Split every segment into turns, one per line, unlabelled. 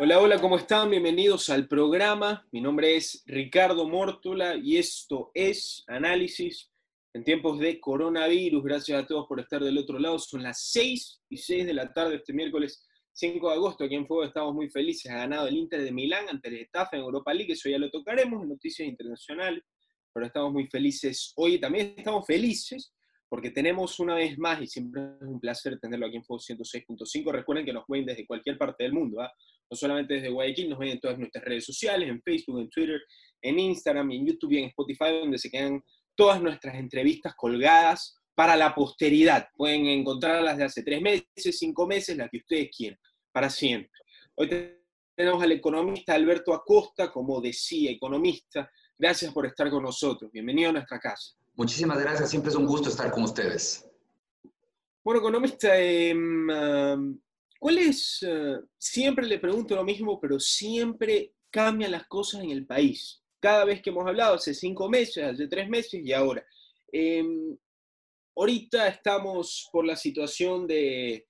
Hola, hola, ¿cómo están? Bienvenidos al programa. Mi nombre es Ricardo Mórtola y esto es Análisis en tiempos de coronavirus. Gracias a todos por estar del otro lado. Son las 6 y 6 de la tarde este miércoles 5 de agosto. Aquí en Fuego estamos muy felices. Ha ganado el Inter de Milán ante el Getafe en Europa League. Eso ya lo tocaremos en noticias internacionales. Pero estamos muy felices hoy. También estamos felices porque tenemos una vez más, y siempre es un placer tenerlo aquí en Fuego 106.5. Recuerden que nos ven desde cualquier parte del mundo. ¿ah? no solamente desde Guayaquil, nos ven en todas nuestras redes sociales, en Facebook, en Twitter, en Instagram, en YouTube y en Spotify, donde se quedan todas nuestras entrevistas colgadas para la posteridad. Pueden encontrarlas de hace tres meses, cinco meses, las que ustedes quieran, para siempre. Hoy tenemos al economista Alberto Acosta, como decía, economista. Gracias por estar con nosotros. Bienvenido a nuestra casa.
Muchísimas gracias, siempre es un gusto estar con ustedes.
Bueno, economista, eh, ¿Cuál es? Eh, siempre le pregunto lo mismo, pero siempre cambian las cosas en el país. Cada vez que hemos hablado, hace cinco meses, hace tres meses y ahora. Em, ahorita estamos por la situación de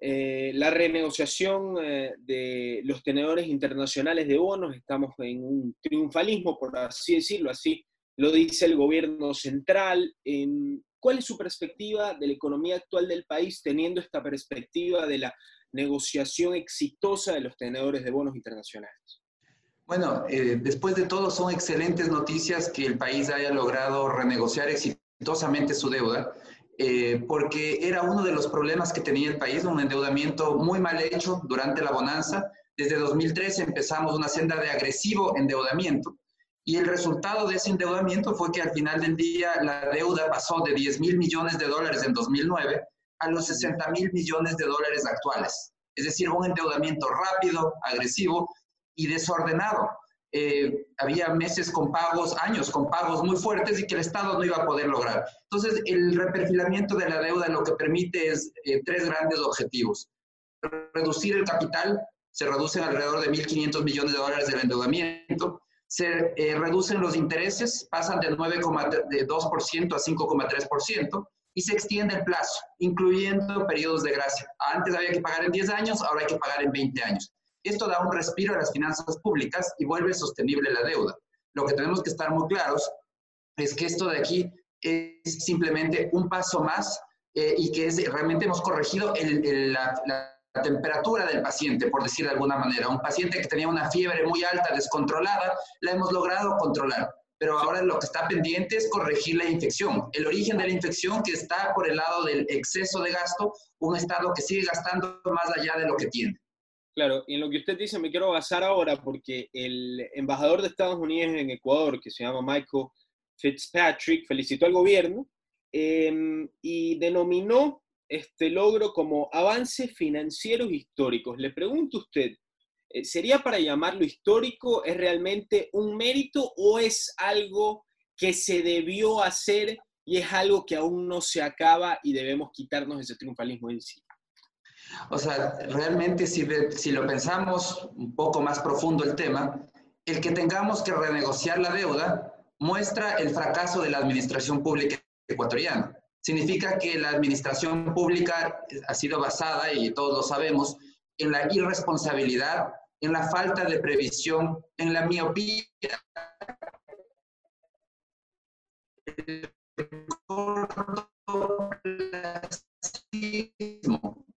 eh, la renegociación eh, de los tenedores internacionales de bonos. Estamos en un triunfalismo, por así decirlo, así lo dice el gobierno central. ¿Cuál es su perspectiva de la economía actual del país teniendo esta perspectiva de la negociación exitosa de los tenedores de bonos internacionales?
Bueno, eh, después de todo son excelentes noticias que el país haya logrado renegociar exitosamente su deuda, eh, porque era uno de los problemas que tenía el país, un endeudamiento muy mal hecho durante la bonanza. Desde 2013 empezamos una senda de agresivo endeudamiento y el resultado de ese endeudamiento fue que al final del día la deuda pasó de 10 mil millones de dólares en 2009 a los 60 mil millones de dólares actuales. Es decir, un endeudamiento rápido, agresivo y desordenado. Eh, había meses con pagos, años con pagos muy fuertes y que el Estado no iba a poder lograr. Entonces, el reperfilamiento de la deuda lo que permite es eh, tres grandes objetivos. Reducir el capital, se reducen alrededor de 1.500 millones de dólares del endeudamiento, se eh, reducen los intereses, pasan del 9,2% a 5,3%, y se extiende el plazo, incluyendo periodos de gracia. Antes había que pagar en 10 años, ahora hay que pagar en 20 años. Esto da un respiro a las finanzas públicas y vuelve sostenible la deuda. Lo que tenemos que estar muy claros es que esto de aquí es simplemente un paso más eh, y que es, realmente hemos corregido la, la temperatura del paciente, por decir de alguna manera. Un paciente que tenía una fiebre muy alta, descontrolada, la hemos logrado controlar pero ahora lo que está pendiente es corregir la infección. El origen de la infección que está por el lado del exceso de gasto, un Estado que sigue gastando más allá de lo que tiene.
Claro, y en lo que usted dice me quiero basar ahora porque el embajador de Estados Unidos en Ecuador, que se llama Michael Fitzpatrick, felicitó al gobierno em, y denominó este logro como avances financieros históricos. Le pregunto a usted, eh, ¿Sería para llamarlo histórico? ¿Es realmente un mérito o es algo que se debió hacer y es algo que aún no se acaba y debemos quitarnos ese triunfalismo encima?
O sea, realmente si, si lo pensamos un poco más profundo el tema, el que tengamos que renegociar la deuda muestra el fracaso de la administración pública ecuatoriana. Significa que la administración pública ha sido basada, y todos lo sabemos, en la irresponsabilidad, en la falta de previsión, en la miopía.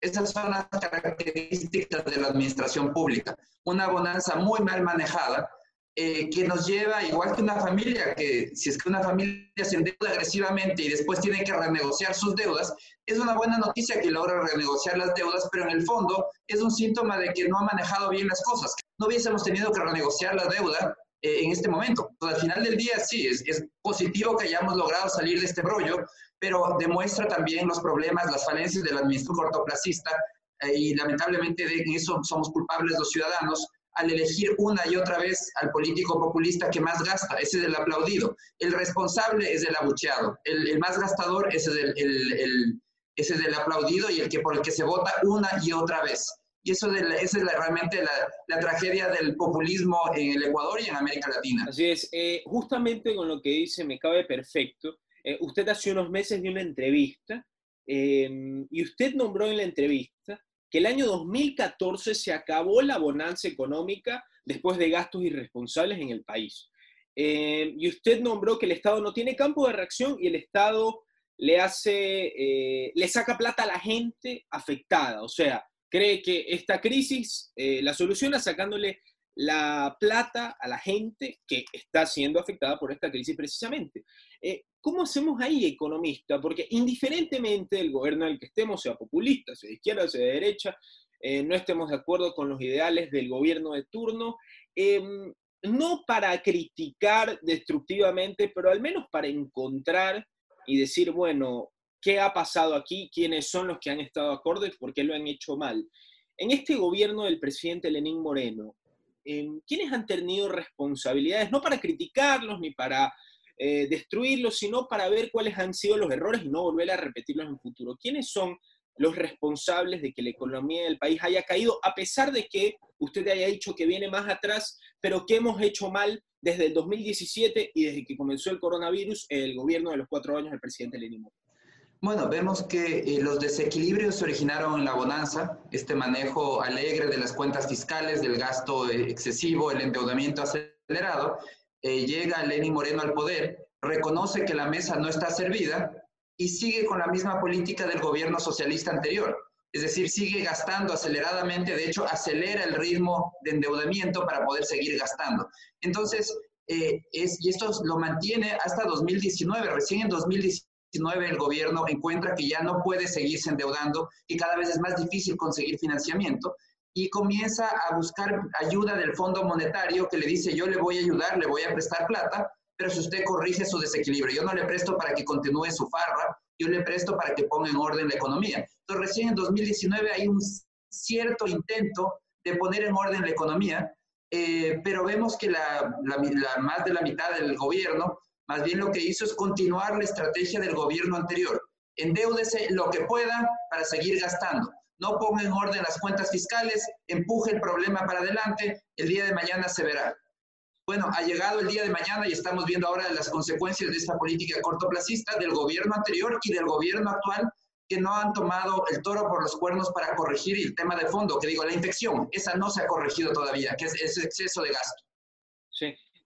Esas son las características de la administración pública. Una bonanza muy mal manejada eh, que nos lleva, igual que una familia, que si es que una familia se endeuda agresivamente y después tiene que renegociar sus deudas, es una buena noticia que logra renegociar las deudas, pero en el fondo es un síntoma de que no ha manejado bien las cosas. No hubiésemos tenido que renegociar la deuda eh, en este momento. al final del día, sí, es, es positivo que hayamos logrado salir de este brollo, pero demuestra también los problemas, las falencias de la administración cortoplacista, eh, y lamentablemente de eso somos culpables los ciudadanos, al elegir una y otra vez al político populista que más gasta, ese es el aplaudido. El responsable es el abucheado, el, más gastador ese es el, ese es el aplaudido y el que por el que se vota una y otra vez. Y eso de es realmente la, tragedia del populismo en el Ecuador y en América Latina.
Así es, eh, justamente con lo que dice me cabe perfecto. Eh, usted hace unos meses dio una entrevista eh, y usted nombró en la entrevista que el año 2014 se acabó la bonanza económica después de gastos irresponsables en el país. Eh, y usted nombró que el Estado no tiene campo de reacción y el Estado le hace, eh, le saca plata a la gente afectada. O sea, cree que esta crisis eh, la soluciona sacándole la plata a la gente que está siendo afectada por esta crisis precisamente. ¿Cómo hacemos ahí, economista? Porque indiferentemente del gobierno al que estemos, sea populista, sea de izquierda, sea de derecha, no estemos de acuerdo con los ideales del gobierno de turno, em, no para criticar destructivamente, pero al menos para encontrar y decir, bueno, ¿qué ha pasado aquí? ¿Quiénes son los que han estado acordes? ¿Por qué lo han hecho mal? En este gobierno del presidente Lenín Moreno, em, ¿quiénes han tenido responsabilidades? No para criticarlos ni para eh, destruirlos, sino para ver cuáles han sido los errores y no volver a repetirlos en el futuro. ¿Quiénes son los responsables de que la economía del país haya caído, a pesar de que usted haya dicho que viene más atrás, pero que hemos hecho mal desde el 2017 y desde que comenzó el coronavirus, el gobierno de los cuatro años del presidente Lenín
Bueno, vemos que eh, los desequilibrios se originaron en la bonanza, este manejo alegre de las cuentas fiscales, del gasto eh, excesivo, el endeudamiento acelerado. Eh, llega Lenín Moreno al poder, reconoce que la mesa no está servida y sigue con la misma política del gobierno socialista anterior. Es decir, sigue gastando aceleradamente, de hecho, acelera el ritmo de endeudamiento para poder seguir gastando. Entonces, eh, es, y esto lo mantiene hasta 2019. Recién en 2019 el gobierno encuentra que ya no puede seguirse endeudando y cada vez es más difícil conseguir financiamiento y comienza a buscar ayuda del Fondo Monetario que le dice yo le voy a ayudar, le voy a prestar plata, pero si usted corrige su desequilibrio, yo no le presto para que continúe su farra, yo le presto para que ponga en orden la economía. Entonces, recién en 2019 hay un cierto intento de poner en orden la economía, eh, pero vemos que la, más de la mitad del gobierno, más bien lo que hizo es continuar la estrategia del gobierno anterior. Endeúdese lo que pueda para seguir gastando. No ponga en orden las cuentas fiscales, empuje el problema para adelante, el día de mañana se verá. Bueno, ha llegado el día de mañana y estamos viendo ahora las consecuencias de esta política cortoplacista del gobierno anterior y del gobierno actual que no han tomado el toro por los cuernos para corregir el tema de fondo, que digo, la infección, esa no se ha corregido todavía, que es ese exceso de gasto.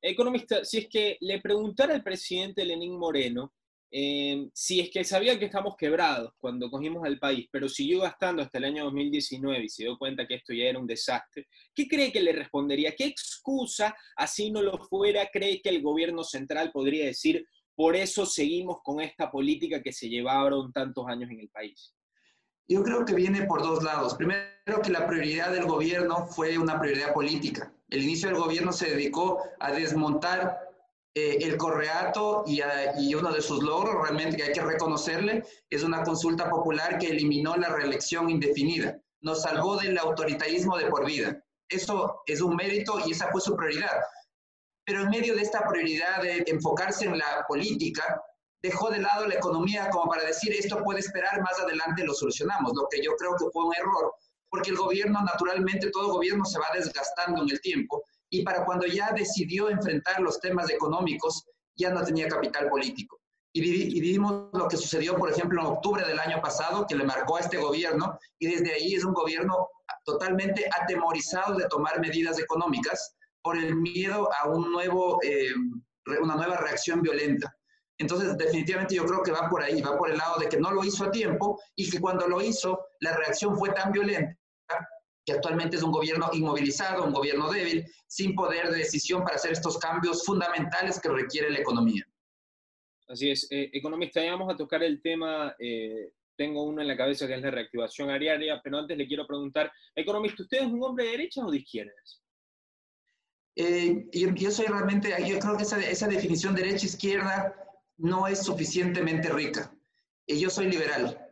Economista, si es que le preguntara al presidente Lenín Moreno Em, si es que sabía que estamos quebrados cuando cogimos al país, pero siguió gastando hasta el año 2019 y se dio cuenta que esto ya era un desastre, ¿qué cree que le respondería? ¿Qué excusa, así no lo fuera, cree que el gobierno central podría decir, por eso seguimos con esta política que se llevaron tantos años en el país?
Yo creo que viene por dos lados. Primero, que la prioridad del gobierno fue una prioridad política. El inicio del gobierno se dedicó a desmontar eh, el Correato y, y, uno de sus logros realmente que hay que reconocerle es una consulta popular que eliminó la reelección indefinida. Nos salvó del autoritarismo de por vida. Eso es un mérito y esa fue su prioridad. Pero en medio de esta prioridad de enfocarse en la política, dejó de lado la economía como para decir esto puede esperar, más adelante lo solucionamos, lo que yo creo que fue un error, porque el gobierno, naturalmente, todo gobierno se va desgastando en el tiempo y para cuando ya decidió enfrentar los temas económicos, ya no tenía capital político. Y, vivimos lo que sucedió, por ejemplo, en octubre del año pasado, que le marcó a este gobierno, y desde ahí es un gobierno totalmente atemorizado de tomar medidas económicas por el miedo a un nuevo, eh, una nueva reacción violenta. Entonces, definitivamente yo creo que va por ahí, va por el lado de que no lo hizo a tiempo y que cuando lo hizo, la reacción fue tan violenta que actualmente es un gobierno inmovilizado, un gobierno débil, sin poder de decisión para hacer estos cambios fundamentales que requiere la economía.
Así es. Eh, economista, ya vamos a tocar el tema, eh, tengo uno en la cabeza que es la reactivación agraria, pero antes le quiero preguntar, economista, ¿usted es un hombre de derechas o de izquierdas?
Eh, yo, soy realmente, yo creo que esa, esa definición derecha-izquierda no es suficientemente rica. yo soy liberal.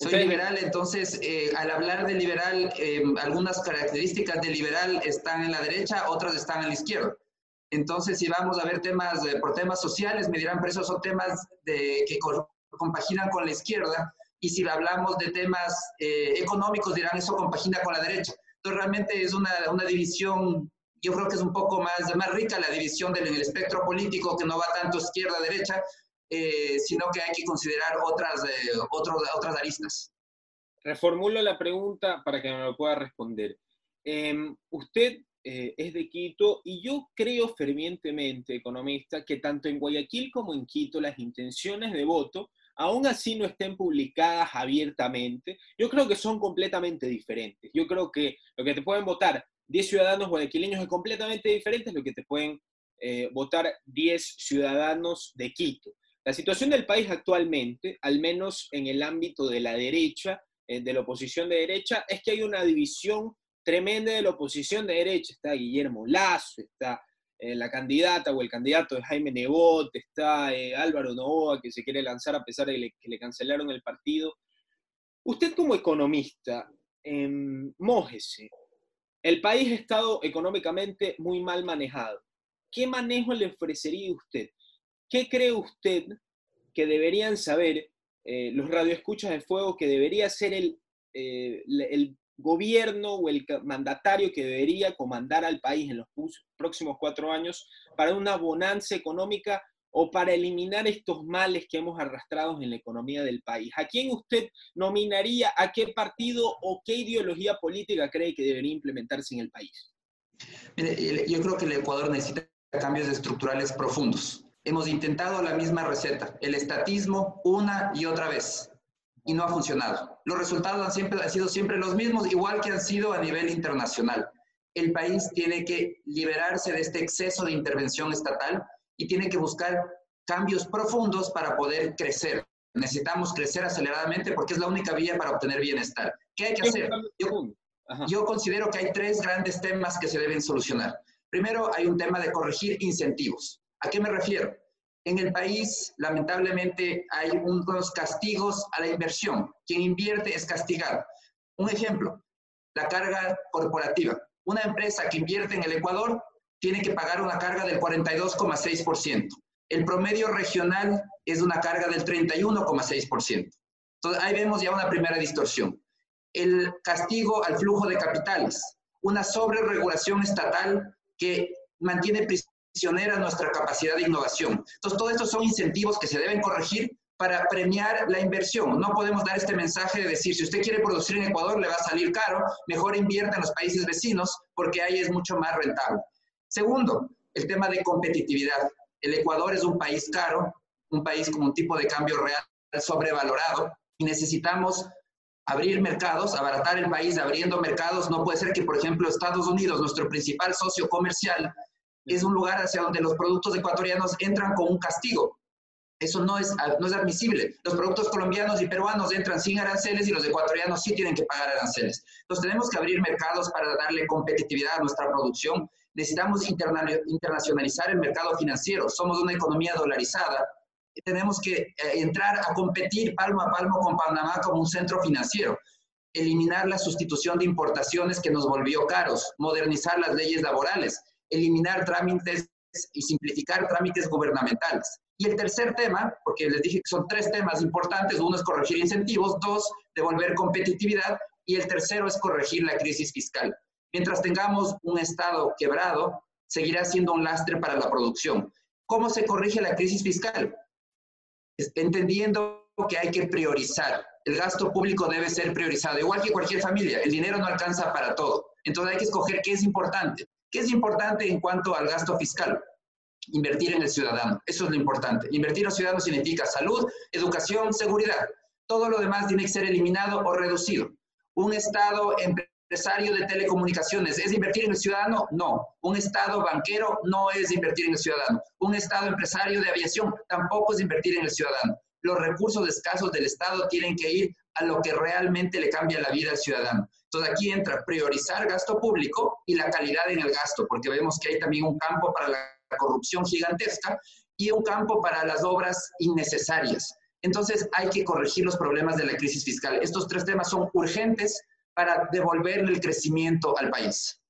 Soy liberal, entonces eh, al hablar de liberal, eh, algunas características de liberal están en la derecha, otras están en la izquierda. Entonces, si vamos a ver temas por temas sociales, me dirán, pero esos son temas de, que compaginan con la izquierda. Y si hablamos de temas eh, económicos, dirán, eso compagina con la derecha. Entonces, realmente es una, una división, yo creo que es un poco más, más rica la división del, en el espectro político, que no va tanto izquierda-derecha, eh, sino que hay que considerar otras, eh, otras aristas.
reformulo la pregunta para que me lo pueda responder. Em, usted eh, es de Quito y yo creo fervientemente, economista, que tanto en Guayaquil como en Quito las intenciones de voto, aún así no estén publicadas abiertamente, yo creo que son completamente diferentes. Yo creo que lo que te pueden votar 10 ciudadanos guayaquileños es completamente diferente a lo que te pueden eh, votar 10 ciudadanos de Quito. La situación del país actualmente, al menos en el ámbito de la derecha, eh, de la oposición de derecha, es que hay una división tremenda de la oposición de derecha. Está Guillermo Lazo, está eh, la candidata o el candidato de Jaime Nebot, está Álvaro Novoa, que se quiere lanzar a pesar de que le cancelaron el partido. Usted como economista, eh, mójese. El país ha estado económicamente muy mal manejado. ¿Qué manejo le ofrecería usted? ¿Qué cree usted que deberían saber los radioescuchas de fuego que debería ser el, el gobierno o el mandatario que debería comandar al país en los próximos cuatro años para una bonanza económica o para eliminar estos males que hemos arrastrado en la economía del país? ¿A quién usted nominaría, a qué partido o qué ideología política cree que debería implementarse en el país?
yo creo que el Ecuador necesita cambios estructurales profundos. Hemos intentado la misma receta, el estatismo una y otra vez y no ha funcionado. Los resultados han, sido siempre los mismos, igual que han sido a nivel internacional. El país tiene que liberarse de este exceso de intervención estatal y tiene que buscar cambios profundos para poder crecer. Necesitamos crecer aceleradamente porque es la única vía para obtener bienestar. ¿Qué hay que hacer? Yo, yo considero que hay tres grandes temas que se deben solucionar. Primero, hay un tema de corregir incentivos. ¿A qué me refiero? En el país, lamentablemente, hay unos castigos a la inversión. Quien invierte es castigado. Un ejemplo, la carga corporativa. Una empresa que invierte en el Ecuador tiene que pagar una carga del 42,6%. El promedio regional es una carga del 31,6%. Entonces, ahí vemos ya una primera distorsión. El castigo al flujo de capitales, una sobreregulación estatal que mantiene nuestra capacidad de innovación. Entonces, todos estos son incentivos que se deben corregir para premiar la inversión. No podemos dar este mensaje de decir, si usted quiere producir en Ecuador, le va a salir caro, mejor invierta en los países vecinos porque ahí es mucho más rentable. Segundo, el tema de competitividad. El Ecuador es un país caro, un país con un tipo de cambio real sobrevalorado y necesitamos abrir mercados, abaratar el país abriendo mercados. No puede ser que, por ejemplo, Estados Unidos, nuestro principal socio comercial, es un lugar hacia donde los productos ecuatorianos entran con un castigo. Eso no es, no es admisible. Los productos colombianos y peruanos entran sin aranceles y los ecuatorianos sí tienen que pagar aranceles. Entonces tenemos que abrir mercados para darle competitividad a nuestra producción. Necesitamos internacionalizar el mercado financiero. Somos una economía dolarizada. Tenemos que eh, entrar a competir palmo a palmo con Panamá como un centro financiero eliminar la sustitución de importaciones que nos volvió caros, modernizar las leyes laborales, eliminar trámites y simplificar trámites gubernamentales. Y el tercer tema, porque les dije que son tres temas importantes, uno es corregir incentivos, dos, devolver competitividad y el tercero es corregir la crisis fiscal. Mientras tengamos un Estado quebrado, seguirá siendo un lastre para la producción. ¿Cómo se corrige la crisis fiscal? Entendiendo que hay que priorizar. El gasto público debe ser priorizado, igual que cualquier familia. El dinero no alcanza para todo. Entonces hay que escoger qué es importante. ¿Qué es importante en cuanto al gasto fiscal? Invertir en el ciudadano. Eso es lo importante. Invertir en los ciudadanos significa salud, educación, seguridad. Todo lo demás tiene que ser eliminado o reducido. Un Estado empresario de telecomunicaciones, ¿es invertir en el ciudadano? No. Un Estado banquero no es invertir en el ciudadano. Un Estado empresario de aviación tampoco es invertir en el ciudadano. Los recursos escasos del Estado tienen que ir a lo que realmente le cambia la vida al ciudadano. Entonces aquí entra priorizar gasto público y la calidad en el gasto, porque vemos que hay también un campo para la corrupción gigantesca y un campo para las obras innecesarias. Entonces hay que corregir los problemas de la crisis fiscal. Estos tres temas son urgentes para devolverle el crecimiento al país.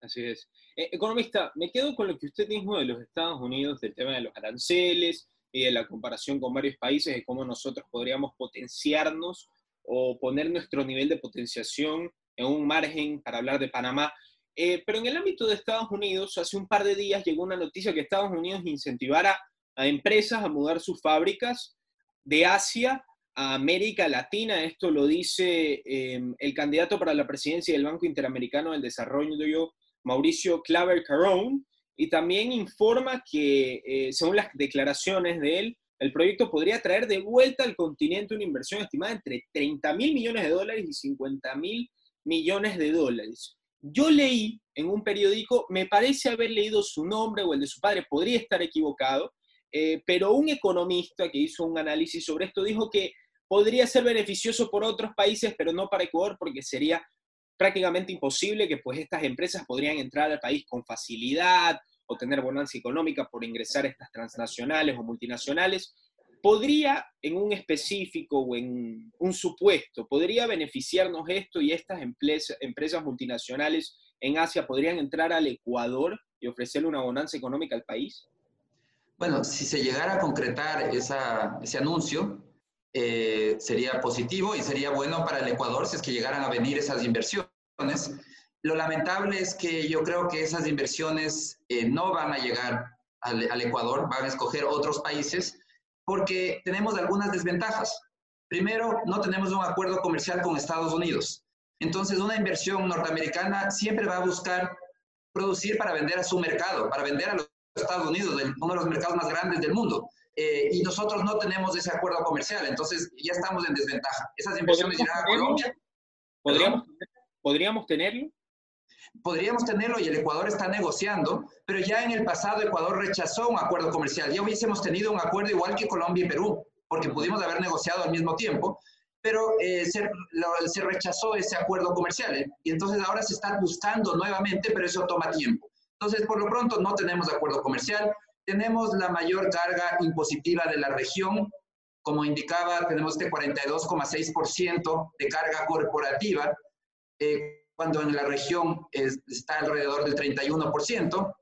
Así es. Eh, economista, me quedo con lo que usted dijo de los Estados Unidos, del tema de los aranceles y de la comparación con varios países, de cómo nosotros podríamos potenciarnos o poner nuestro nivel de potenciación en un margen para hablar de Panamá. Eh, pero en el ámbito de Estados Unidos, hace un par de días llegó una noticia que Estados Unidos incentivara a empresas a mudar sus fábricas de Asia América Latina. Esto lo dice em, el candidato para la presidencia del Banco Interamericano del Desarrollo, Mauricio Claver Carón, y también informa que, eh, según las declaraciones de él, el proyecto podría traer de vuelta al continente una inversión estimada entre 30 mil millones de dólares y 50 mil millones de dólares. Yo leí en un periódico, me parece haber leído su nombre o el de su padre, podría estar equivocado, eh, pero un economista que hizo un análisis sobre esto dijo que podría ser beneficioso por otros países, pero no para Ecuador, porque sería prácticamente imposible que pues estas empresas podrían entrar al país con facilidad o tener bonanza económica por ingresar a estas transnacionales o multinacionales. ¿Podría en un específico o en un supuesto, podría beneficiarnos esto y estas empresas multinacionales en Asia podrían entrar al Ecuador y ofrecerle una bonanza económica al país?
Bueno, si se llegara a concretar ese anuncio, eh, sería positivo y sería bueno para el Ecuador si es que llegaran a venir esas inversiones. Lo lamentable es que yo creo que esas inversiones eh, no van a llegar al, al, Ecuador, van a escoger otros países porque tenemos algunas desventajas. Primero, no tenemos un acuerdo comercial con Estados Unidos. Entonces, una inversión norteamericana siempre va a buscar producir para vender a su mercado, para vender a los Estados Unidos, uno de los mercados más grandes del mundo. Eh, y nosotros no tenemos ese acuerdo comercial, entonces ya estamos en desventaja. Esas inversiones irán a Colombia.
¿Podríamos, ¿Podríamos tenerlo?
Podríamos tenerlo y el Ecuador está negociando, pero ya en el pasado Ecuador rechazó un acuerdo comercial. Ya hubiésemos tenido un acuerdo igual que Colombia y Perú, porque pudimos haber negociado al mismo tiempo, pero eh, se, se, rechazó ese acuerdo comercial. ¿eh? Y entonces ahora se está buscando nuevamente, pero eso toma tiempo. Entonces, por lo pronto, no tenemos acuerdo comercial. Tenemos la mayor carga impositiva de la región. Como indicaba, tenemos este 42,6% de carga corporativa, eh, cuando en la región está alrededor del 31%.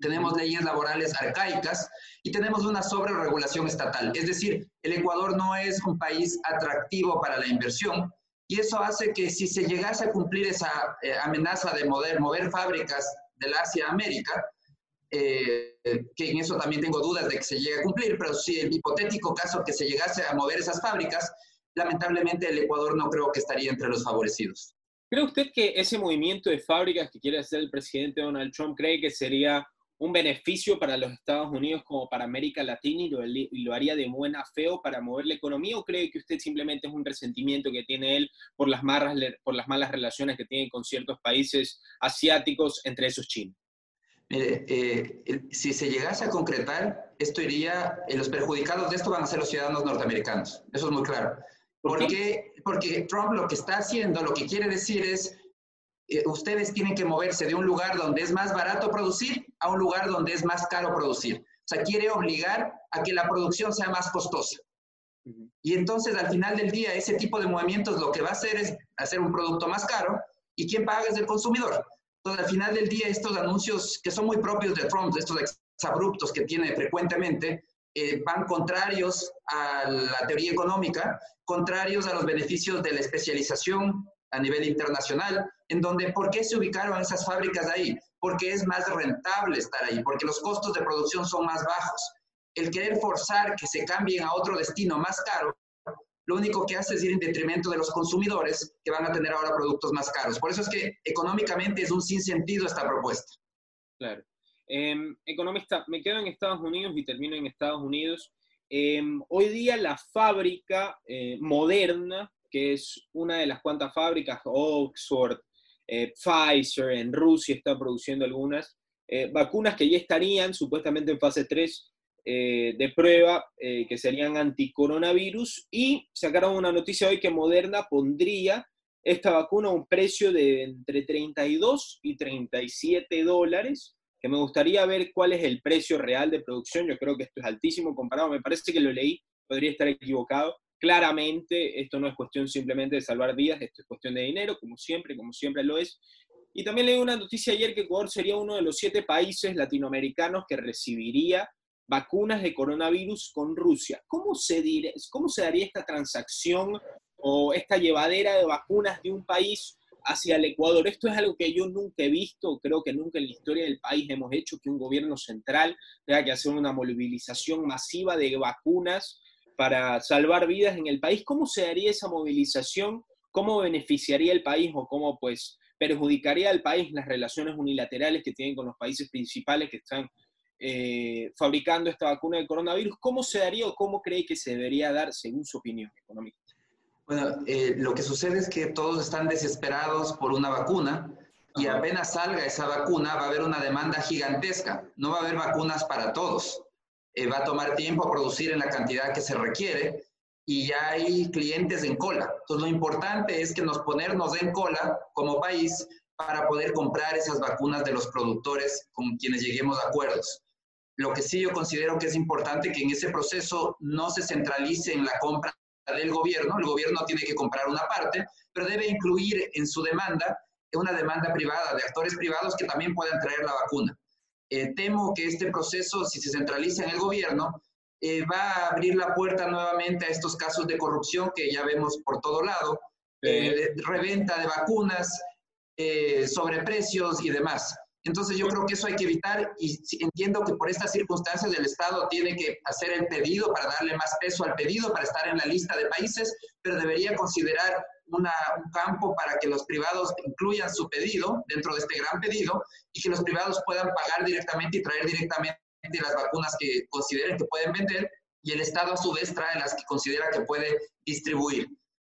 Tenemos leyes laborales arcaicas y tenemos una sobreregulación estatal. Es decir, el Ecuador no es un país atractivo para la inversión y eso hace que si se llegase a cumplir esa eh, amenaza de mover, mover fábricas del Asia América, eh, que en eso también tengo dudas de que se llegue a cumplir, pero si el hipotético caso que se llegase a mover esas fábricas, lamentablemente el Ecuador no creo que estaría entre los favorecidos.
¿Cree usted que ese movimiento de fábricas que quiere hacer el presidente Donald Trump cree que sería un beneficio para los Estados Unidos como para América Latina y lo, y lo, haría de buena fe o para mover la economía o cree que usted simplemente es un resentimiento que tiene él por las, malas, por las malas relaciones que tiene con ciertos países asiáticos, entre esos China?
Mire, eh, si se llegase a concretar, esto iría, eh, los perjudicados de esto van a ser los ciudadanos norteamericanos, eso es muy claro. ¿Por qué? Porque Trump lo que está haciendo, lo que quiere decir es, eh, ustedes tienen que moverse de un lugar donde es más barato producir a un lugar donde es más caro producir. O sea, quiere obligar a que la producción sea más costosa. Y entonces al final del día ese tipo de movimientos lo que va a hacer es hacer un producto más caro y quien paga es el consumidor. Entonces al final del día estos anuncios que son muy propios de Trump, estos abruptos que tiene frecuentemente, eh, van contrarios a la teoría económica, contrarios a los beneficios de la especialización a nivel internacional, en donde, ¿por qué se ubicaron esas fábricas ahí? Porque es más rentable estar ahí, porque los costos de producción son más bajos. El querer forzar que se cambien a otro destino más caro, lo único que hace es ir en detrimento de los consumidores que van a tener ahora productos más caros. Por eso es que económicamente es un sinsentido esta propuesta.
Claro. Em, economista, me quedo en Estados Unidos y termino en Estados Unidos. Em, hoy día la fábrica eh, moderna, que es una de las cuantas fábricas, Oxford, eh, Pfizer, en Rusia está produciendo algunas eh, vacunas que ya estarían supuestamente en fase 3 de prueba, que serían anticoronavirus, y sacaron una noticia hoy que Moderna pondría esta vacuna a un precio de entre 32 y 37 dólares que me gustaría ver cuál es el precio real de producción. Yo creo que esto es altísimo comparado, me parece que lo leí, podría estar equivocado. Claramente esto no es cuestión simplemente de salvar vidas, esto es cuestión de dinero, como siempre, como siempre lo es. Y también leí una noticia ayer que Ecuador sería uno de los siete países latinoamericanos que recibiría vacunas de coronavirus con Rusia. ¿Cómo se, cómo se daría esta transacción o esta llevadera de vacunas de un país hacia el Ecuador. Esto es algo que yo nunca he visto, creo que nunca en la historia del país hemos hecho que un gobierno central tenga que hacer una movilización masiva de vacunas para salvar vidas en el país. ¿Cómo se haría esa movilización? ¿Cómo beneficiaría el país o cómo pues perjudicaría al país las relaciones unilaterales que tienen con los países principales que están eh, fabricando esta vacuna del coronavirus? ¿Cómo se daría o cómo cree que se debería dar según su opinión económica?
Bueno, eh, lo que sucede es que todos están desesperados por una vacuna y apenas salga esa vacuna va a haber una demanda gigantesca. No va a haber vacunas para todos. Eh, va a tomar tiempo a producir en la cantidad que se requiere y ya hay clientes en cola. Entonces lo importante es que nos ponernos en cola como país para poder comprar esas vacunas de los productores con quienes lleguemos a acuerdos. Lo que sí yo considero que es importante que en ese proceso no se centralice en la compra del gobierno, el gobierno tiene que comprar una parte, pero debe incluir en su demanda una demanda privada de actores privados que también puedan traer la vacuna. Eh, temo que este proceso, si se centraliza en el gobierno, eh, va a abrir la puerta nuevamente a estos casos de corrupción que ya vemos por todo lado, eh, reventa de vacunas, sobreprecios y demás. Entonces yo creo que eso hay que evitar y entiendo que por estas circunstancias el Estado tiene que hacer el pedido para darle más peso al pedido, para estar en la lista de países, pero debería considerar una, un campo para que los privados incluyan su pedido dentro de este gran pedido y que los privados puedan pagar directamente y traer directamente las vacunas que consideren que pueden vender y el Estado a su vez trae las que considera que puede distribuir.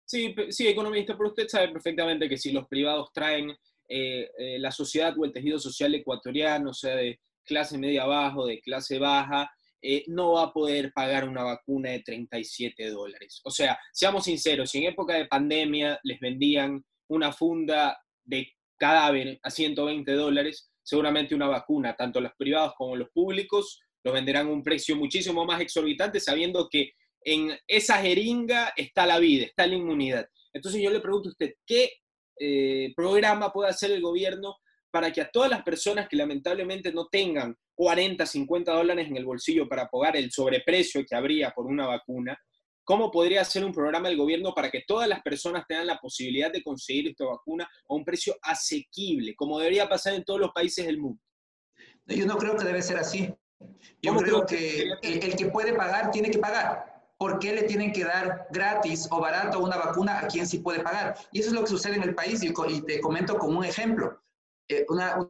Sí, sí, economista, pero usted sabe perfectamente que si los privados traen eh, eh, la sociedad o el tejido social ecuatoriano, sea de clase media abajo, de clase baja, eh, no va a poder pagar una vacuna de 37 dólares. O sea, seamos sinceros, si en época de pandemia les vendían una funda de cadáver a 120 dólares, seguramente una vacuna, tanto los privados como los públicos, lo venderán a un precio muchísimo más exorbitante, sabiendo que en esa jeringa está la vida, está la inmunidad. Entonces yo le pregunto a usted, ¿qué eh, programa puede hacer el gobierno para que a todas las personas que lamentablemente no tengan 40, 50 dólares en el bolsillo para pagar el sobreprecio que habría por una vacuna, ¿cómo podría hacer un programa el gobierno para que todas las personas tengan la posibilidad de conseguir esta vacuna a un precio asequible, como debería pasar en todos los países del mundo?
Yo no creo que debe ser así. Yo creo que el que puede pagar tiene que pagar. ¿Por qué le tienen que dar gratis o barato una vacuna a quien sí puede pagar? Y eso es lo que sucede en el país y, te comento como un ejemplo, eh, una,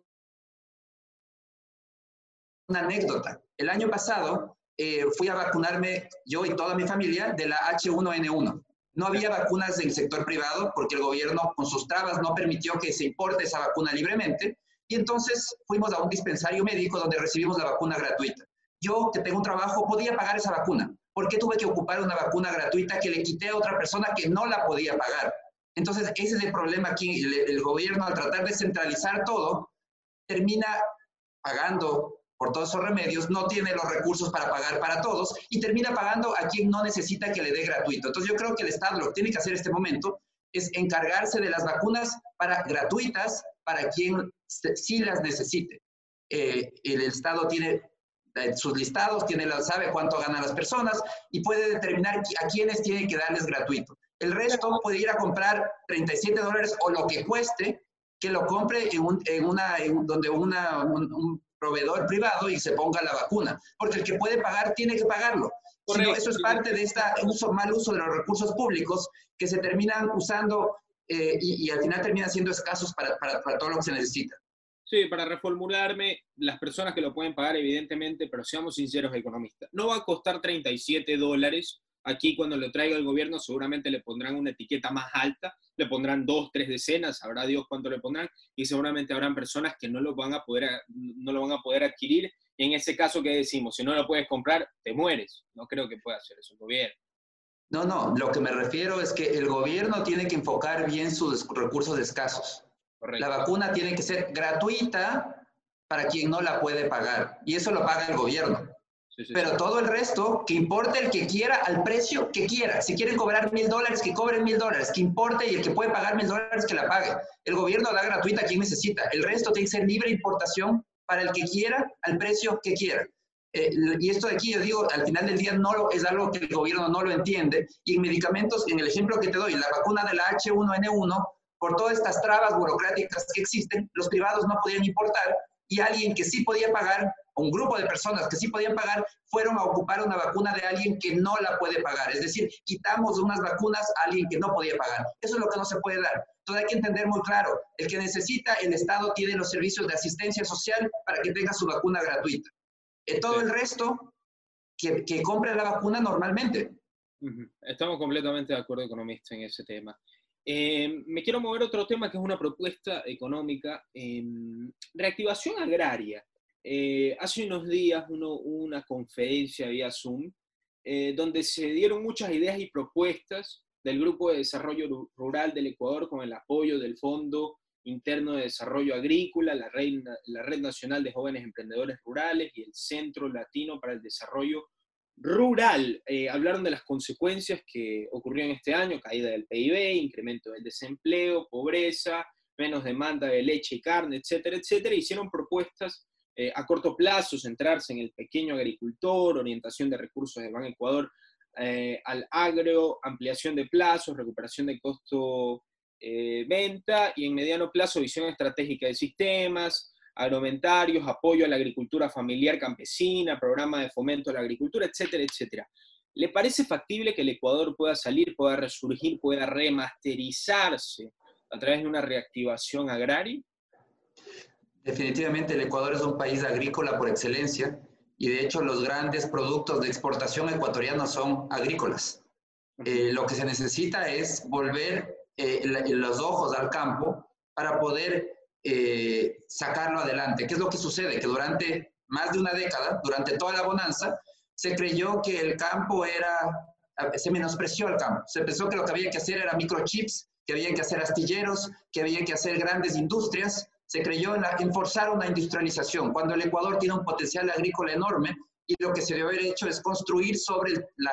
una anécdota. El año pasado eh, fui a vacunarme yo y toda mi familia de la H1N1. No había vacunas del sector privado porque el gobierno con sus trabas no permitió que se importe esa vacuna libremente y entonces fuimos a un dispensario médico donde recibimos la vacuna gratuita. Yo, que tengo un trabajo, podía pagar esa vacuna. ¿Por qué tuve que ocupar una vacuna gratuita que le quité a otra persona que no la podía pagar? Entonces, ese es el problema aquí. El, gobierno, al tratar de centralizar todo, termina pagando por todos esos remedios, no tiene los recursos para pagar para todos y termina pagando a quien no necesita que le dé gratuito. Entonces, yo creo que el Estado lo que tiene que hacer en este momento es encargarse de las vacunas para gratuitas para quien sí las necesite. Eh, el Estado tiene sus listados, tiene, sabe cuánto ganan las personas y puede determinar a quiénes tiene que darles gratuito. El resto puede ir a comprar 37 dólares o lo que cueste, que lo compre en, un, en una, donde una, un, proveedor privado y se ponga la vacuna. Porque el que puede pagar tiene que pagarlo. eso es parte de este uso, mal uso de los recursos públicos que se terminan usando eh, y, y, al final terminan siendo escasos para, para, para todo lo que se necesita.
Sí, para reformularme, las personas que lo pueden pagar, evidentemente, pero seamos sinceros, economistas, no va a costar 37 dólares. Aquí cuando lo traiga el gobierno seguramente le pondrán una etiqueta más alta, le pondrán dos, tres decenas, sabrá Dios cuánto le pondrán, y seguramente habrán personas que no lo van a poder, no lo van a poder adquirir. Y en ese caso, ¿qué decimos? Si no lo puedes comprar, te mueres. No creo que pueda hacer eso el gobierno.
No, no, lo que me refiero es que el gobierno tiene que enfocar bien sus recursos escasos. La vacuna tiene que ser gratuita para quien no la puede pagar y eso lo paga el gobierno. Pero todo el resto, que importe el que quiera al precio que quiera. Si quieren cobrar mil dólares, que cobren mil dólares. Que importe y el que puede pagar mil dólares, que la pague. El gobierno da gratuita a quien necesita. El resto tiene que ser libre importación para el que quiera al precio que quiera. Eh, y esto de aquí, yo digo, al final del día no lo, es algo que el gobierno no lo entiende. Y en medicamentos, en el ejemplo que te doy, la vacuna de la H1N1 por todas estas trabas burocráticas que existen, los privados no podían importar y alguien que sí podía pagar, un grupo de personas que sí podían pagar, fueron a ocupar una vacuna de alguien que no la puede pagar. Es decir, quitamos unas vacunas a alguien que no podía pagar. Eso es lo que no se puede dar. Entonces hay que entender muy claro, el que necesita, el Estado tiene los servicios de asistencia social para que tenga su vacuna gratuita. Y todo el resto, que, que compre la vacuna normalmente.
Estamos completamente de acuerdo, economista, en ese tema. Eh, me quiero mover a otro tema que es una propuesta económica. reactivación agraria. Eh, hace unos días hubo una conferencia vía Zoom eh, donde se dieron muchas ideas y propuestas del Grupo de Desarrollo Rural del Ecuador con el apoyo del Fondo Interno de Desarrollo Agrícola, la Red, la Red Nacional de Jóvenes Emprendedores Rurales y el Centro Latino para el Desarrollo Rural. Eh, hablaron de las consecuencias que ocurrieron este año, caída del PIB, incremento del desempleo, pobreza, menos demanda de leche y carne, etcétera, etcétera. Hicieron propuestas eh, a corto plazo, centrarse en el pequeño agricultor, orientación de recursos del Banco Ecuador eh, al agro, ampliación de plazos, recuperación de costo venta y en mediano plazo visión estratégica de sistemas, agromentarios, apoyo a la agricultura familiar campesina, programa de fomento a la agricultura, etcétera, etcétera. ¿Le parece factible que el Ecuador pueda salir, pueda resurgir, pueda remasterizarse a través de una reactivación agraria?
Definitivamente el Ecuador es un país agrícola por excelencia y de hecho los grandes productos de exportación ecuatorianos son agrícolas. Eh, lo que se necesita es volver eh, los ojos al campo para poder eh, sacarlo adelante. ¿Qué es lo que sucede? Que durante más de una década, durante toda la bonanza, se creyó que el campo era, se menospreció el campo. Se pensó que lo que había que hacer era microchips, que había que hacer astilleros, que había que hacer grandes industrias. Se creyó en, en forzar una industrialización, cuando el Ecuador tiene un potencial agrícola enorme y lo que se debe haber hecho es construir sobre la,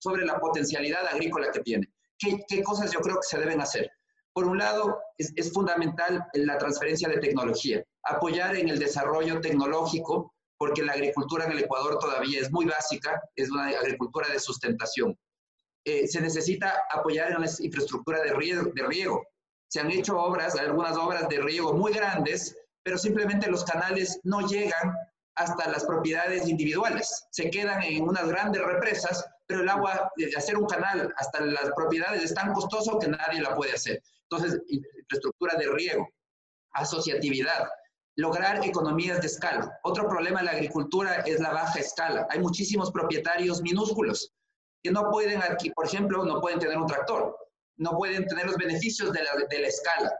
sobre la potencialidad agrícola que tiene. ¿Qué, ¿Qué cosas yo creo que se deben hacer? Por un lado, es, fundamental la transferencia de tecnología, apoyar en el desarrollo tecnológico, porque la agricultura en el Ecuador todavía es muy básica, es una agricultura de sustentación. Eh, se necesita apoyar en la infraestructura de riego, de riego. Se han hecho obras, algunas obras de riego muy grandes, pero simplemente los canales no llegan hasta las propiedades individuales. Se quedan en unas grandes represas, pero el agua, de hacer un canal hasta las propiedades es tan costoso que nadie la puede hacer. Entonces, infraestructura de riego, asociatividad, lograr economías de escala. Otro problema de la agricultura es la baja escala. Hay muchísimos propietarios minúsculos que no pueden, aquí, por ejemplo, no pueden tener un tractor, no pueden tener los beneficios de la, de la escala.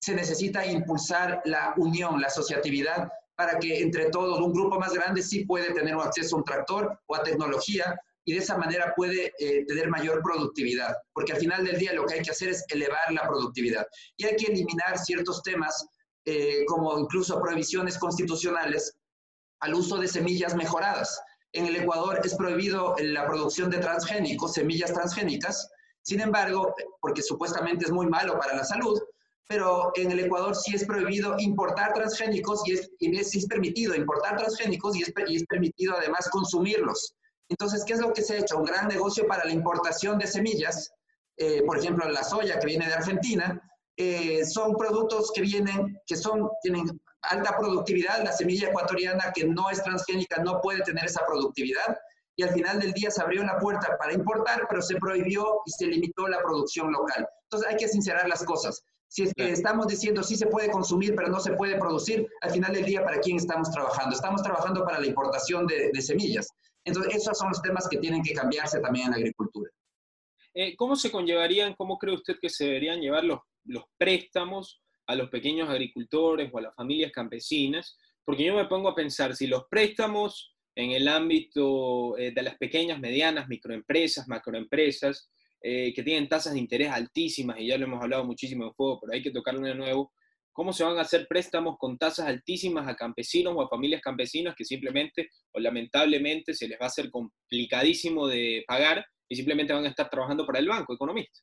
Se necesita impulsar la unión, la asociatividad, para que entre todos un grupo más grande sí puede tener acceso a un tractor o a tecnología y de esa manera puede eh, tener mayor productividad, porque al final del día lo que hay que hacer es elevar la productividad y hay que eliminar ciertos temas eh, como incluso prohibiciones constitucionales al uso de semillas mejoradas. En el Ecuador es prohibido la producción de transgénicos, semillas transgénicas, sin embargo, porque supuestamente es muy malo para la salud, pero en el Ecuador sí es prohibido importar transgénicos y es, y es, permitido importar transgénicos y es, y es permitido además consumirlos. Entonces, ¿qué es lo que se ha hecho? Un gran negocio para la importación de semillas, eh, por ejemplo, la soya que viene de Argentina, eh, son productos que vienen, que son, tienen alta productividad, la semilla ecuatoriana que no es transgénica no puede tener esa productividad, y al final del día se abrió la puerta para importar, pero se prohibió y se limitó la producción local. Entonces hay que sincerar las cosas. Si es que estamos diciendo sí se puede consumir, pero no se puede producir, al final del día, ¿para quién estamos trabajando? Estamos trabajando para la importación de, de semillas. Entonces, esos son los temas que tienen que cambiarse también en la agricultura.
Eh, ¿Cómo se conllevarían, cómo cree usted que se deberían llevar los, los préstamos a los pequeños agricultores o a las familias campesinas? Porque yo me pongo a pensar, si los préstamos en el ámbito eh, de las pequeñas, medianas, microempresas, macroempresas, eh, que tienen tasas de interés altísimas, y ya lo hemos hablado muchísimo en juego, pero hay que tocarlo de nuevo, ¿Cómo se van a hacer préstamos con tasas altísimas a campesinos o a familias campesinas que simplemente o lamentablemente se les va a hacer complicadísimo de pagar y simplemente van a estar trabajando para el banco, economista?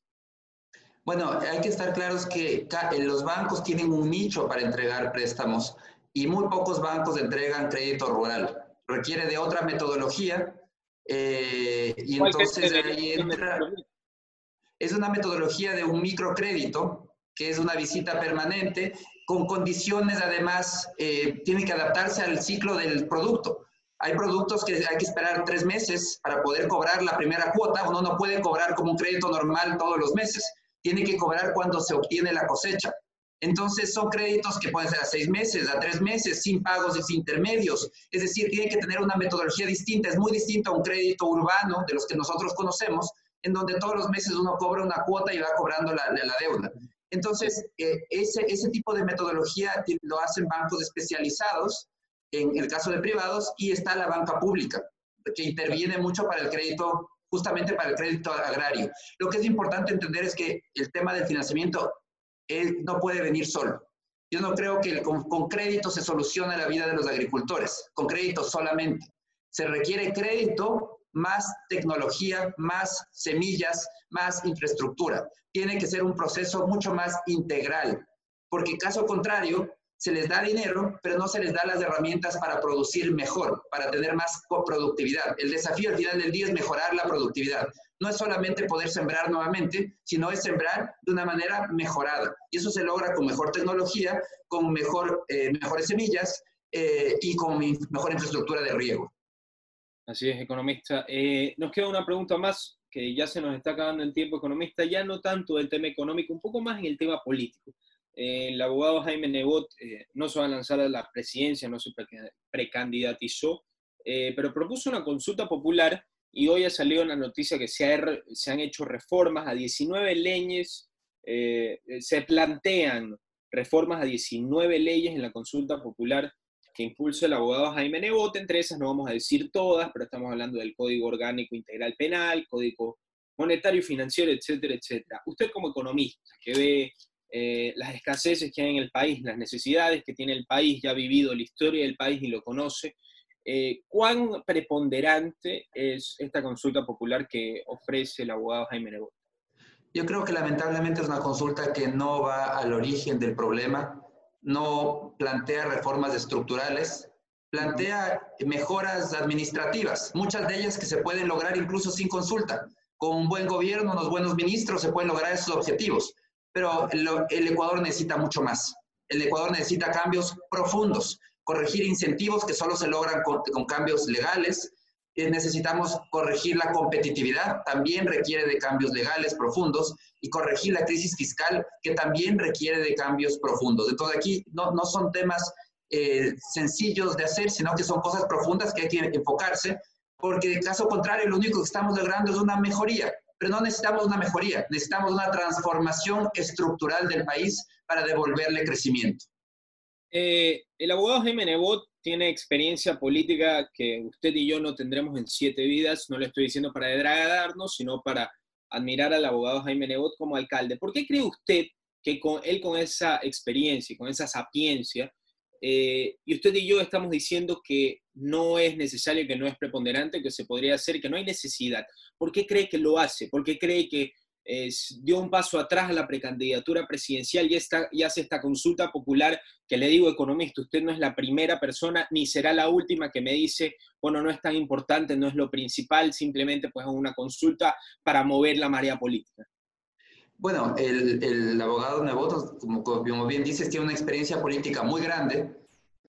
Bueno, hay que estar claros que eh, los bancos tienen un nicho para entregar préstamos y muy pocos bancos entregan crédito rural. Requiere de otra metodología eh, y entonces ahí entra... Es una metodología de un microcrédito que es una visita permanente, con condiciones además, eh, que adaptarse al ciclo del producto. Hay productos que hay que esperar tres meses para poder cobrar la primera cuota. Uno no puede cobrar como un crédito normal todos los meses. Tiene que cobrar cuando se obtiene la cosecha. Entonces son créditos que pueden ser a seis meses, a tres meses, sin pagos intermedios. Es decir, tiene que tener una metodología distinta. Es muy distinto a un crédito urbano de los que nosotros conocemos, en donde todos los meses uno cobra una cuota y va cobrando la, la deuda. Entonces, eh, ese, ese tipo de metodología lo hacen bancos especializados, en el caso de privados, y está la banca pública, que interviene mucho para el crédito, justamente para el crédito agrario. Lo que es importante entender es que el tema del financiamiento no puede venir solo. Yo no creo que con, con, crédito se soluciona la vida de los agricultores, con crédito solamente. Se requiere crédito más tecnología, más semillas, más infraestructura. Tiene que ser un proceso mucho más integral, porque caso contrario, se les da dinero, pero no se les da las herramientas para producir mejor, para tener más productividad. El desafío al final del día es mejorar la productividad. No es solamente poder sembrar nuevamente, sino es sembrar de una manera mejorada. Y eso se logra con mejor tecnología, con mejor, eh, mejores semillas eh, y con mejor infraestructura de riego.
Así es, economista. Eh, nos queda una pregunta más, que ya se nos está acabando el tiempo, economista, ya no tanto del tema económico, un poco más en el tema político el abogado Jaime Nebot eh, no se va a lanzar a la presidencia, no se precandidatizó, eh, pero propuso una consulta popular y hoy ha salido una noticia que se, han hecho reformas a 19 leyes, eh, se plantean reformas a 19 leyes en la consulta popular que impulsa el abogado Jaime Nebot, entre esas no vamos a decir todas, pero estamos hablando del Código Orgánico Integral Penal, Código Monetario y Financiero, etcétera, etcétera. Usted como economista que ve eh, las escaseces que hay en el país, las necesidades que tiene el país, ya ha vivido la historia del país y lo conoce. Eh, ¿Cuán preponderante es esta consulta popular que ofrece el abogado Jaime Nebot?
Yo creo que lamentablemente es una consulta que no va al origen del problema, no plantea reformas estructurales, plantea mejoras administrativas, muchas de ellas que se pueden lograr incluso sin consulta. Con un buen gobierno, unos buenos ministros se pueden lograr esos objetivos pero el, Ecuador necesita mucho más. El Ecuador necesita cambios profundos, corregir incentivos que solo se logran con, cambios legales. Eh, necesitamos corregir la competitividad, también requiere de cambios legales profundos, y corregir la crisis fiscal, que también requiere de cambios profundos. Entonces aquí no, no son temas eh, sencillos de hacer, sino que son cosas profundas que hay que enfocarse, porque en caso contrario lo único que estamos logrando es una mejoría pero no necesitamos una mejoría, necesitamos una transformación estructural del país para devolverle crecimiento.
Eh, el abogado Jaime Nebot tiene experiencia política que usted y yo no tendremos en siete vidas, no le estoy diciendo para degradarnos, sino para admirar al abogado Jaime Nebot como alcalde. ¿Por qué cree usted que con él con esa experiencia y con esa sapiencia eh, y usted y yo estamos diciendo que no es necesario, que no es preponderante, que se podría hacer, que no hay necesidad. ¿Por qué cree que lo hace? ¿Por qué cree que dio un paso atrás a la precandidatura presidencial y, está, y hace esta consulta popular que le digo, economista, usted no es la primera persona ni será la última que me dice, bueno, no es tan importante, no es lo principal, simplemente pues una consulta para mover la marea política?
Bueno, el, el abogado Neboto, como, como bien dices, tiene una experiencia política muy grande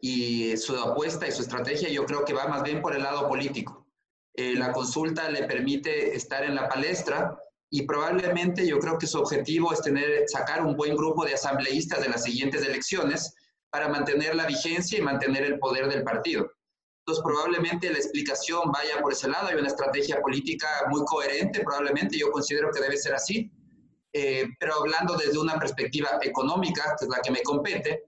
y su apuesta y su estrategia yo creo que va más bien por el lado político. Eh, la consulta le permite estar en la palestra y probablemente yo creo que su objetivo es tener, sacar un buen grupo de asambleístas de las siguientes elecciones para mantener la vigencia y mantener el poder del partido. Entonces, probablemente la explicación vaya por ese lado. Hay una estrategia política muy coherente, probablemente yo considero que debe ser así. Eh, pero hablando desde una perspectiva económica, que es la que me compete,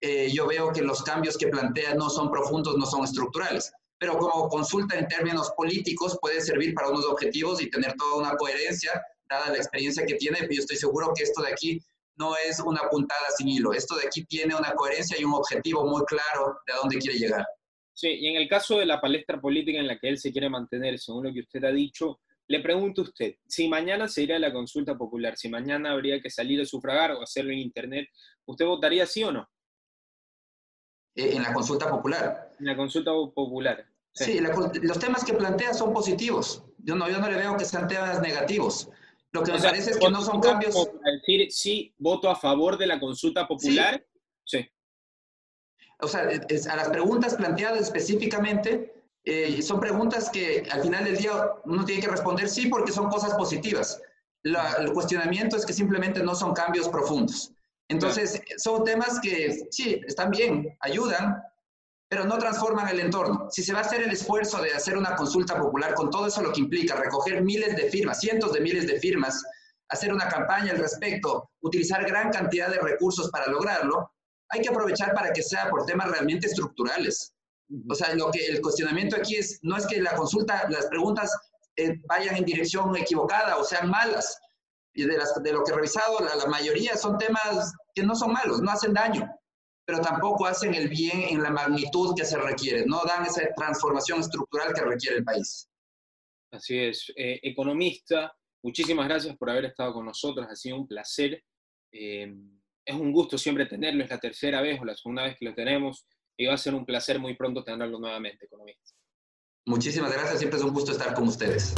eh, yo veo que los cambios que plantea no son profundos, no son estructurales. Pero como consulta en términos políticos puede servir para unos objetivos y tener toda una coherencia, dada la experiencia que tiene. Yo estoy seguro que esto de aquí no es una puntada sin hilo. Esto de aquí tiene una coherencia y un objetivo muy claro de a dónde quiere llegar.
Sí, y en el caso de la palestra política en la que él se quiere mantener, según lo que usted ha dicho, le pregunto a usted, si mañana se iría a la consulta popular, si mañana habría que salir a sufragar o hacerlo en Internet, ¿usted votaría sí o no?
Eh, en la consulta popular.
En la consulta popular.
Sí, los temas que plantea son positivos. Yo no, yo no le veo que sean temas negativos. Lo que me parece es que no son cambios...
Decir, sí, voto a favor de la consulta popular, sí.
O sea, a las preguntas planteadas específicamente, eh, son preguntas que al final del día uno tiene que responder sí porque son cosas positivas. el cuestionamiento es que simplemente no son cambios profundos. Entonces, son temas que sí, están bien, ayudan, pero no transforman el entorno. Si se va a hacer el esfuerzo de hacer una consulta popular con todo eso lo que implica, recoger miles de firmas, cientos de miles de firmas, hacer una campaña al respecto, utilizar gran cantidad de recursos para lograrlo, hay que aprovechar para que sea por temas realmente estructurales. O sea, lo que el cuestionamiento aquí es, no es que la consulta, las preguntas eh, vayan en dirección equivocada o sean malas. Y de, las, de lo que he revisado, la, la mayoría son temas que no son malos, no hacen daño pero tampoco hacen el bien en la magnitud que se requiere, no dan esa transformación estructural que requiere el país.
Así es. Eh, economista, muchísimas gracias por haber estado con nosotros, ha sido un placer. Eh, es un gusto siempre tenerlo, es la tercera vez o la segunda vez que lo tenemos y va a ser un placer muy pronto tenerlo nuevamente, economista.
Muchísimas gracias, siempre es un gusto estar con ustedes.